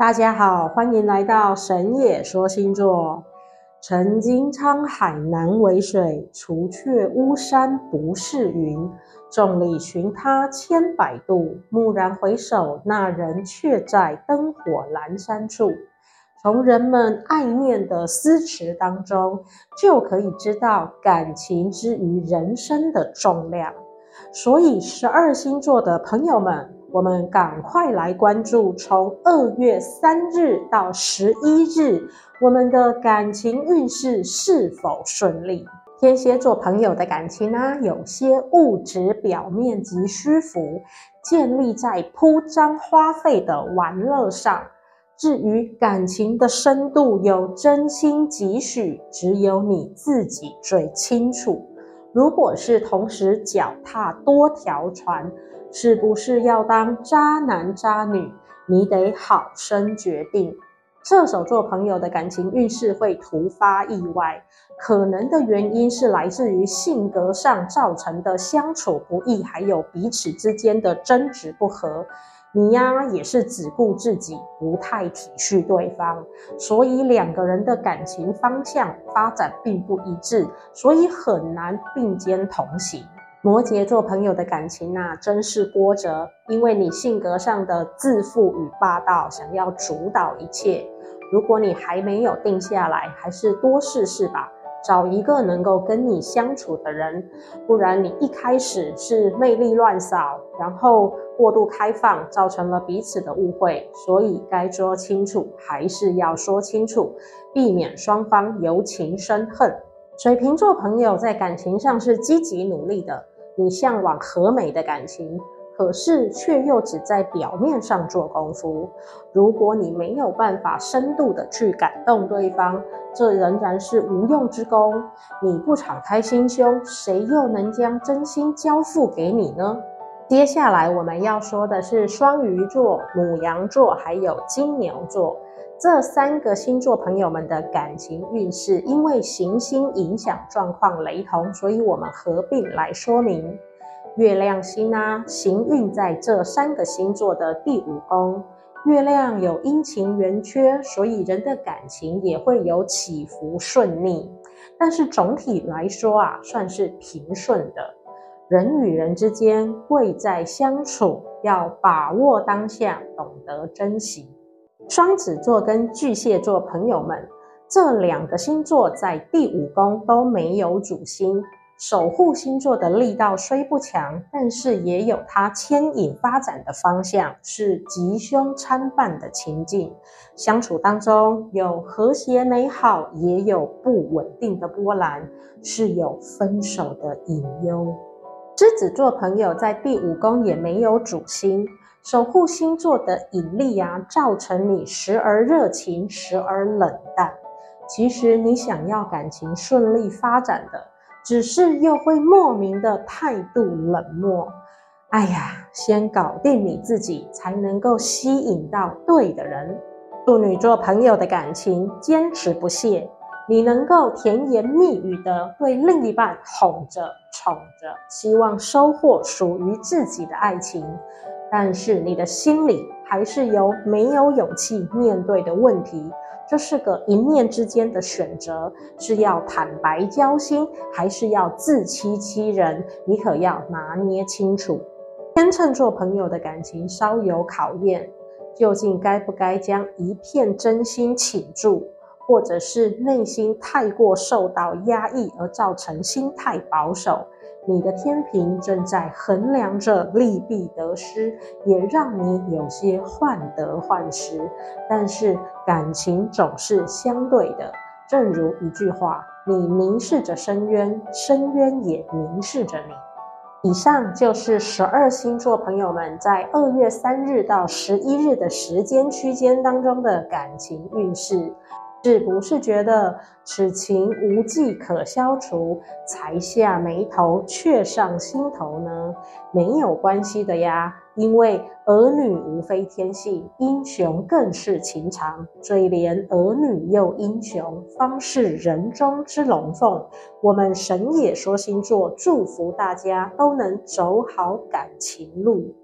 大家好，欢迎来到神野说星座。曾经沧海难为水，除却巫山不是云。众里寻他千百度，蓦然回首，那人却在灯火阑珊处。从人们爱念的诗词当中，就可以知道感情之于人生的重量。所以，十二星座的朋友们。我们赶快来关注，从二月三日到十一日，我们的感情运势是否顺利？天蝎座朋友的感情呢、有些物质表面及虚浮，建立在铺张花费的玩乐上。至于感情的深度有真心几许，只有你自己最清楚。如果是同时脚踏多条船，是不是要当渣男渣女？你得好生决定。射手座朋友的感情运势会突发意外，可能的原因是来自于性格上造成的相处不易，还有彼此之间的争执不和。你呀，也是只顾自己，不太体恤对方，所以两个人的感情方向发展并不一致，所以很难并肩同行。摩羯座朋友的感情啊，真是波折，因为你性格上的自负与霸道，想要主导一切。如果你还没有定下来，还是多试试吧。找一个能够跟你相处的人，不然你一开始是魅力乱扫，然后过度开放，造成了彼此的误会。所以该说清楚还是要说清楚，避免双方由情生恨。水瓶座朋友在感情上是积极努力的，你向往和美的感情。可是却又只在表面上做功夫。如果你没有办法深度的去感动对方，这仍然是无用之功。你不敞开心胸，谁又能将真心交付给你呢？接下来我们要说的是双鱼座、牡羊座还有金牛座这三个星座朋友们的感情运势，因为行星影响状况雷同，所以我们合并来说明。月亮星啊，行运在这三个星座的第五宫。月亮有阴晴圆缺，所以人的感情也会有起伏顺逆。但是总体来说啊，算是平顺的。人与人之间贵在相处，要把握当下，懂得珍惜。双子座跟巨蟹座朋友们，这两个星座在第五宫都没有主星。守护星座的力道虽不强，但是也有它牵引发展的方向，是吉凶参半的情境。相处当中有和谐美好，也有不稳定的波澜，是有分手的隐忧。狮子座朋友在第五宫也没有主星，守护星座的引力啊，造成你时而热情，时而冷淡。其实你想要感情顺利发展的。只是又会莫名的态度冷漠，哎呀，先搞定你自己，才能够吸引到对的人。处女座朋友的感情坚持不懈，你能够甜言蜜语的对另一半哄着宠着，希望收获属于自己的爱情，但是你的心里还是有没有勇气面对的问题。这是个一念之间的选择，是要坦白交心，还是要自欺欺人？你可要拿捏清楚。天秤座朋友的感情稍有考验，究竟该不该将一片真心倾注，或者是内心太过受到压抑而造成心态保守？你的天平正在衡量着利弊得失，也让你有些患得患失。但是感情总是相对的，正如一句话：你凝视着深渊，深渊也凝视着你。以上就是十二星座朋友们在二月三日到十一日的时间区间当中的感情运势。是不是觉得此情无计可消除，才下眉头，却上心头呢？没有关系的呀，因为儿女无非天性，英雄更是情长。最怜儿女又英雄，方是人中之龙凤。我们神也说星座祝福大家都能走好感情路。